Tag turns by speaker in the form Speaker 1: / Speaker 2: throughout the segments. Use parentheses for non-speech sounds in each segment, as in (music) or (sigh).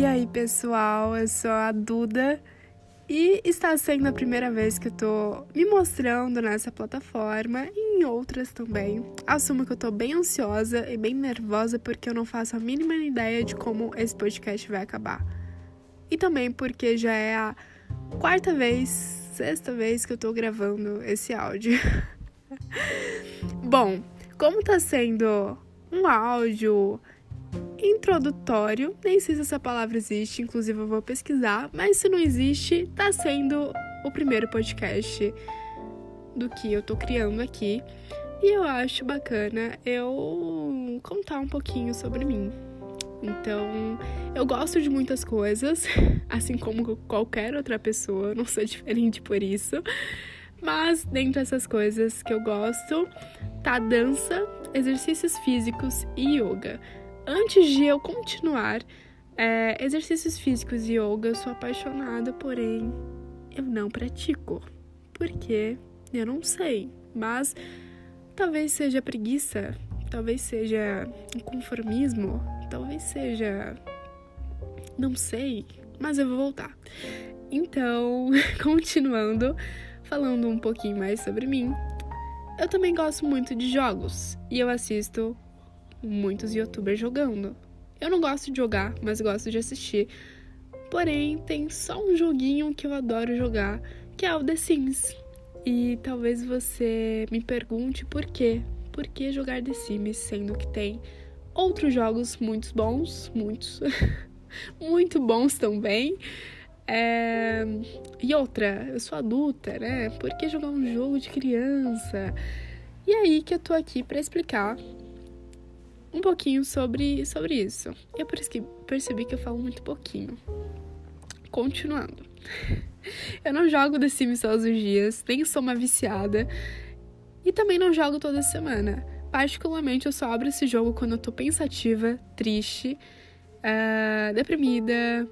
Speaker 1: E aí, pessoal, eu sou a Duda e está sendo a primeira vez que eu tô me mostrando nessa plataforma e em outras também. Assumo que eu tô bem ansiosa e bem nervosa porque eu não faço a mínima ideia de como esse podcast vai acabar. E também porque já é a quarta vez, sexta vez que eu tô gravando esse áudio. (laughs) Bom, como tá sendo um áudio introdutório, nem sei se essa palavra existe, inclusive eu vou pesquisar, mas se não existe, tá sendo o primeiro podcast do que eu tô criando aqui. E eu acho bacana eu contar um pouquinho sobre mim. Então, eu gosto de muitas coisas, (laughs) assim como qualquer outra pessoa, não sou (laughs) diferente por isso. Mas dentre essas coisas que eu gosto, tá dança, exercícios físicos e yoga. Antes de eu continuar é, exercícios físicos e yoga, eu sou apaixonada, porém eu não pratico. Porque eu não sei. Mas talvez seja preguiça, talvez seja conformismo, talvez seja. Não sei, mas eu vou voltar. Então, (laughs) continuando, falando um pouquinho mais sobre mim, eu também gosto muito de jogos e eu assisto muitos youtubers jogando. Eu não gosto de jogar, mas gosto de assistir. Porém, tem só um joguinho que eu adoro jogar, que é o The Sims. E talvez você me pergunte por quê? Por que jogar The Sims, sendo que tem outros jogos muito bons, muitos, (laughs) muito bons também. É... E outra, eu sou adulta, né? Por que jogar um jogo de criança? E aí que eu tô aqui para explicar um pouquinho sobre, sobre isso. Eu percebi que eu falo muito pouquinho. Continuando. (laughs) Eu não jogo The Sims todos os dias, nem sou uma viciada. E também não jogo toda semana. Particularmente, eu só abro esse jogo quando eu tô pensativa, triste, uh, deprimida,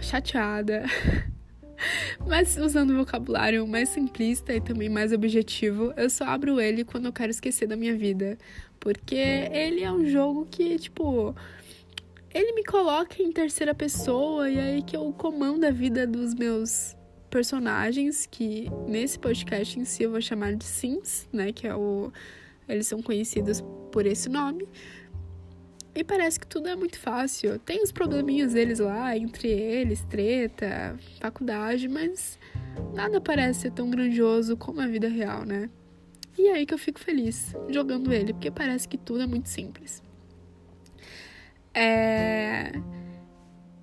Speaker 1: chateada. (laughs) (laughs) Mas usando um vocabulário mais simplista e também mais objetivo, eu só abro ele quando eu quero esquecer da minha vida. Porque ele é um jogo que, tipo, ele me coloca em terceira pessoa e aí que eu comando a vida dos meus personagens, que nesse podcast em si eu vou chamar de Sims, né? Que é o. Eles são conhecidos por esse nome. E parece que tudo é muito fácil. Tem os probleminhas deles lá, entre eles, treta, faculdade, mas nada parece ser tão grandioso como a vida real, né? E é aí que eu fico feliz jogando ele, porque parece que tudo é muito simples. É...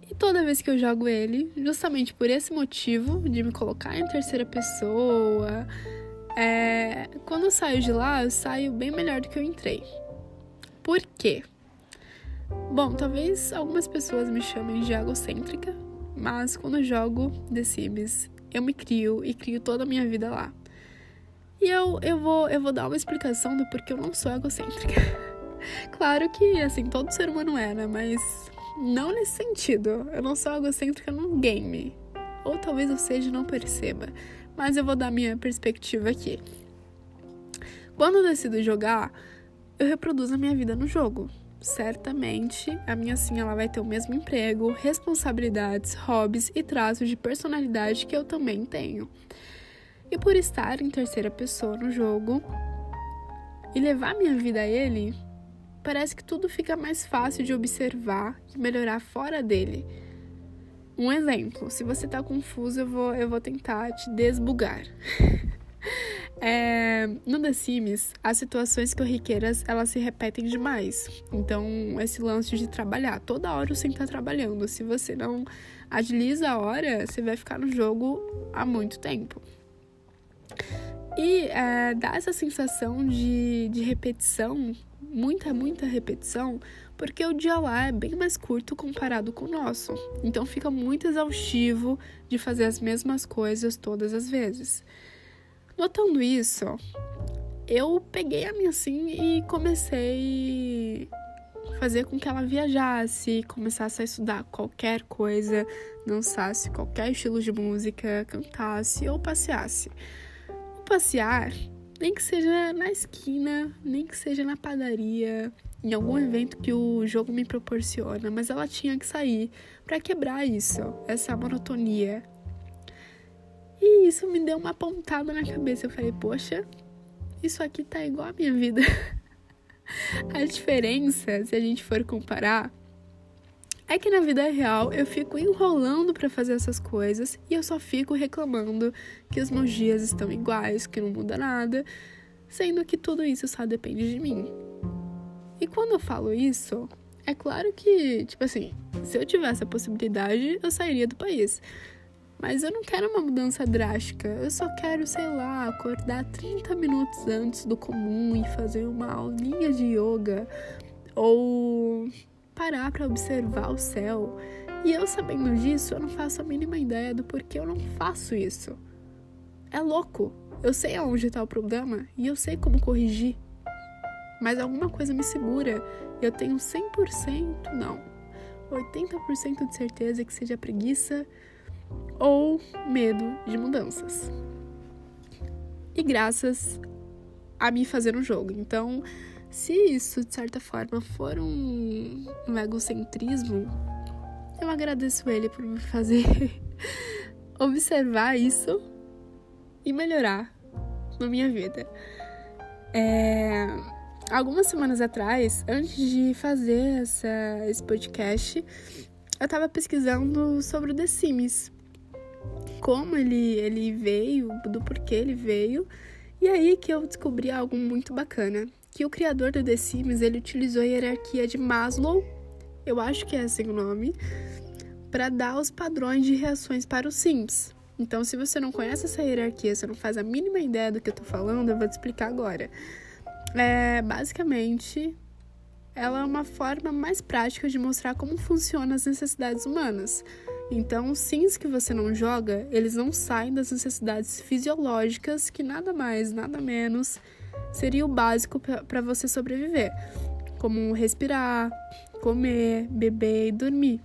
Speaker 1: E toda vez que eu jogo ele, justamente por esse motivo de me colocar em terceira pessoa, é... quando eu saio de lá, eu saio bem melhor do que eu entrei. Por quê? Bom, talvez algumas pessoas me chamem de egocêntrica, mas quando eu jogo The Sims, eu me crio e crio toda a minha vida lá. E eu, eu, vou, eu vou dar uma explicação do porquê eu não sou egocêntrica. (laughs) claro que, assim, todo ser humano é, né? Mas não nesse sentido. Eu não sou egocêntrica num game. Ou talvez eu seja e não perceba. Mas eu vou dar minha perspectiva aqui. Quando eu decido jogar, eu reproduzo a minha vida no jogo certamente a minha sim ela vai ter o mesmo emprego, responsabilidades, hobbies e traços de personalidade que eu também tenho. E por estar em terceira pessoa no jogo e levar minha vida a ele, parece que tudo fica mais fácil de observar e melhorar fora dele. Um exemplo, se você tá confuso, eu vou, eu vou tentar te desbugar. (laughs) É, no The Sims, as situações corriqueiras elas se repetem demais. Então, esse lance de trabalhar, toda hora você está trabalhando. Se você não agiliza a hora, você vai ficar no jogo há muito tempo. E é, dá essa sensação de, de repetição, muita, muita repetição, porque o dia lá é bem mais curto comparado com o nosso. Então fica muito exaustivo de fazer as mesmas coisas todas as vezes. Notando isso, eu peguei a minha assim e comecei a fazer com que ela viajasse, começasse a estudar qualquer coisa, dançasse qualquer estilo de música, cantasse ou passeasse. O passear Nem que seja na esquina, nem que seja na padaria, em algum evento que o jogo me proporciona, mas ela tinha que sair para quebrar isso, essa monotonia. Isso me deu uma pontada na cabeça. Eu falei, poxa, isso aqui tá igual a minha vida. (laughs) a diferença, se a gente for comparar, é que na vida real eu fico enrolando para fazer essas coisas e eu só fico reclamando que os meus dias estão iguais, que não muda nada, sendo que tudo isso só depende de mim. E quando eu falo isso, é claro que, tipo assim, se eu tivesse a possibilidade, eu sairia do país. Mas eu não quero uma mudança drástica. Eu só quero, sei lá, acordar 30 minutos antes do comum e fazer uma aulinha de yoga. Ou parar para observar o céu. E eu sabendo disso, eu não faço a mínima ideia do porquê eu não faço isso. É louco. Eu sei aonde está o problema e eu sei como corrigir. Mas alguma coisa me segura. Eu tenho 100%, não, 80% de certeza que seja preguiça ou medo de mudanças. E graças a me fazer um jogo. Então, se isso, de certa forma, for um, um egocentrismo, eu agradeço ele por me fazer (laughs) observar isso e melhorar na minha vida. É, algumas semanas atrás, antes de fazer essa, esse podcast, eu tava pesquisando sobre o The Sims. Como ele, ele veio, do porquê ele veio. E aí que eu descobri algo muito bacana que o criador do The Sims ele utilizou a hierarquia de Maslow, eu acho que é assim o nome, para dar os padrões de reações para os Sims. Então, se você não conhece essa hierarquia, você não faz a mínima ideia do que eu tô falando, eu vou te explicar agora. É, basicamente, ela é uma forma mais prática de mostrar como funcionam as necessidades humanas. Então, os sims que você não joga, eles não saem das necessidades fisiológicas que nada mais, nada menos seria o básico para você sobreviver, como respirar, comer, beber e dormir.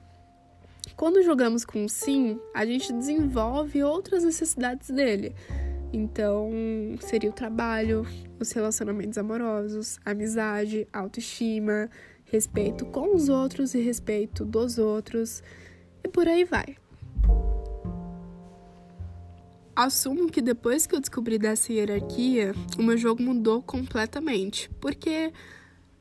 Speaker 1: Quando jogamos com o sim, a gente desenvolve outras necessidades dele. Então, seria o trabalho, os relacionamentos amorosos, amizade, autoestima, respeito com os outros e respeito dos outros, e por aí vai assumo que depois que eu descobri dessa hierarquia, o meu jogo mudou completamente. Porque,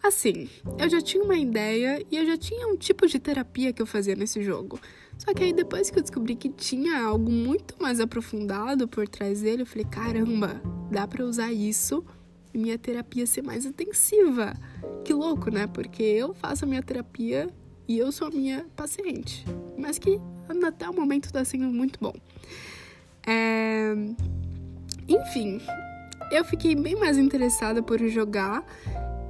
Speaker 1: assim, eu já tinha uma ideia e eu já tinha um tipo de terapia que eu fazia nesse jogo. Só que aí depois que eu descobri que tinha algo muito mais aprofundado por trás dele, eu falei: caramba, dá para usar isso minha terapia ser mais intensiva. Que louco, né? Porque eu faço a minha terapia e eu sou a minha paciente. Mas que até o momento tá sendo muito bom. É... Enfim, eu fiquei bem mais interessada por jogar.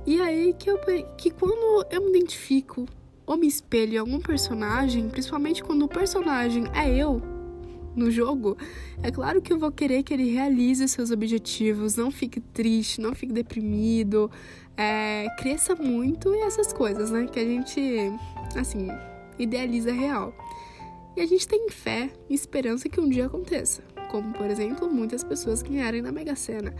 Speaker 1: E aí que, eu, que quando eu me identifico ou me espelho em algum personagem, principalmente quando o personagem é eu no jogo, é claro que eu vou querer que ele realize seus objetivos, não fique triste, não fique deprimido, é, cresça muito e essas coisas, né? Que a gente, assim, idealiza real. E a gente tem fé e esperança que um dia aconteça. Como, por exemplo, muitas pessoas ganharem na Mega Sena.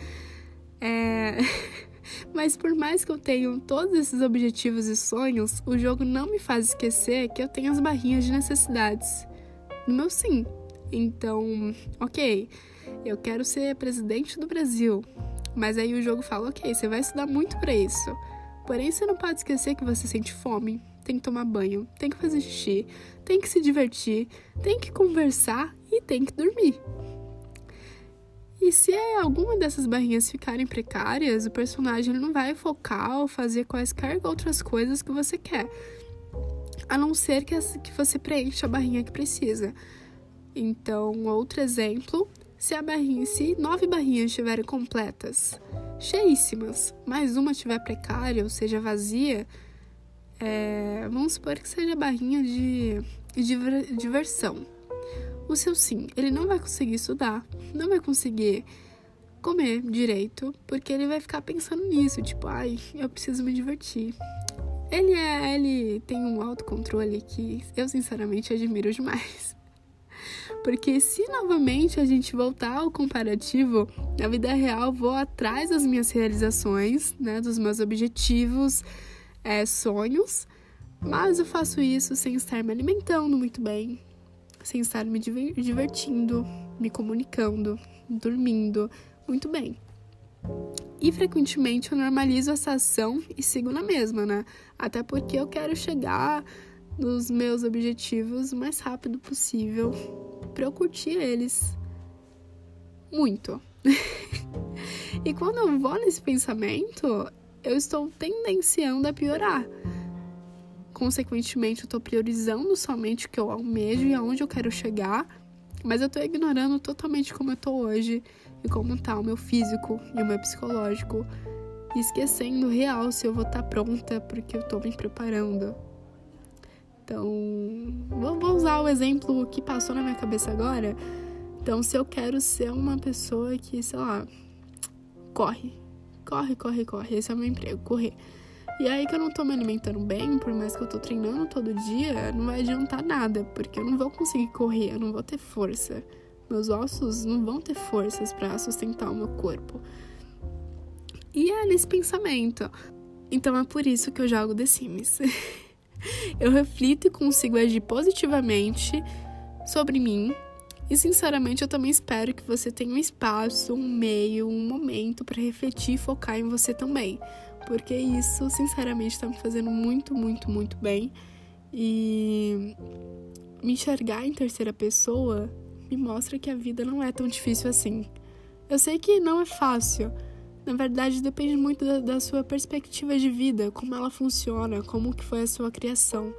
Speaker 1: É... (laughs) Mas por mais que eu tenha todos esses objetivos e sonhos, o jogo não me faz esquecer que eu tenho as barrinhas de necessidades no meu sim. Então, ok, eu quero ser presidente do Brasil. Mas aí o jogo fala, ok, você vai estudar muito para isso. Porém, você não pode esquecer que você sente fome, tem que tomar banho, tem que fazer xixi, tem que se divertir, tem que conversar e tem que dormir. E se alguma dessas barrinhas ficarem precárias, o personagem não vai focar ou fazer quaisquer outras coisas que você quer. A não ser que você preencha a barrinha que precisa. Então, outro exemplo, se a barrinha, se nove barrinhas estiverem completas, cheíssimas, mais uma estiver precária, ou seja, vazia, é, vamos supor que seja barrinha de, de diversão. O seu sim, ele não vai conseguir estudar, não vai conseguir comer direito, porque ele vai ficar pensando nisso, tipo, ai, eu preciso me divertir. Ele é, ele tem um autocontrole que eu sinceramente admiro demais. Porque se novamente a gente voltar ao comparativo, na vida real vou atrás das minhas realizações, né, dos meus objetivos, é, sonhos, mas eu faço isso sem estar me alimentando muito bem, sem estar me divertindo, me comunicando, dormindo muito bem. E frequentemente eu normalizo essa ação e sigo na mesma, né? Até porque eu quero chegar nos meus objetivos o mais rápido possível para eu curtir eles muito. (laughs) e quando eu vou nesse pensamento, eu estou tendenciando a piorar. Consequentemente, eu estou priorizando somente o que eu almejo e aonde eu quero chegar, mas eu estou ignorando totalmente como eu estou hoje e como está o meu físico e o meu psicológico, esquecendo real se eu vou estar tá pronta porque eu estou me preparando. Então, vou usar o exemplo que passou na minha cabeça agora. Então, se eu quero ser uma pessoa que, sei lá, corre, corre, corre, corre, esse é o meu emprego, correr. E aí que eu não tô me alimentando bem, por mais que eu tô treinando todo dia, não vai adiantar nada, porque eu não vou conseguir correr, eu não vou ter força. Meus ossos não vão ter forças para sustentar o meu corpo. E é nesse pensamento. Então é por isso que eu jogo The Sims. (laughs) (laughs) eu reflito e consigo agir positivamente sobre mim. E sinceramente, eu também espero que você tenha um espaço, um meio, um momento para refletir e focar em você também. Porque isso, sinceramente, está me fazendo muito, muito, muito bem. E me enxergar em terceira pessoa me mostra que a vida não é tão difícil assim. Eu sei que não é fácil. Na verdade, depende muito da, da, sua perspectiva de vida, como ela funciona, como que foi a sua criação.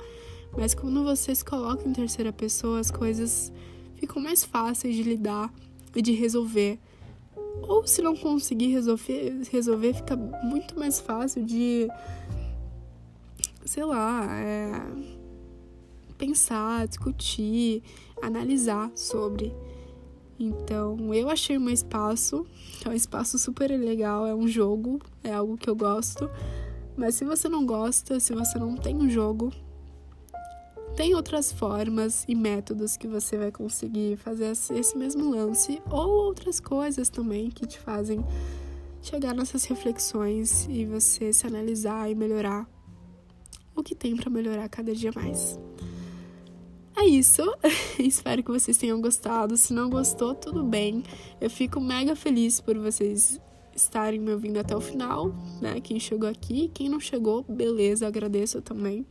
Speaker 1: Mas quando você se coloca em terceira pessoa, as coisas ficam mais fáceis de lidar e de resolver. Ou se não conseguir resolver, resolver fica muito mais fácil de, sei lá, é, pensar, discutir, analisar sobre. Então, eu achei um espaço, é um espaço super legal, é um jogo, é algo que eu gosto. Mas se você não gosta, se você não tem um jogo, tem outras formas e métodos que você vai conseguir fazer esse mesmo lance ou outras coisas também que te fazem chegar nessas reflexões e você se analisar e melhorar o que tem para melhorar cada dia mais. É isso. (laughs) Espero que vocês tenham gostado. Se não gostou, tudo bem. Eu fico mega feliz por vocês estarem me ouvindo até o final, né? Quem chegou aqui, quem não chegou, beleza, agradeço também.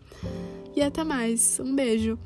Speaker 1: E até mais. Um beijo.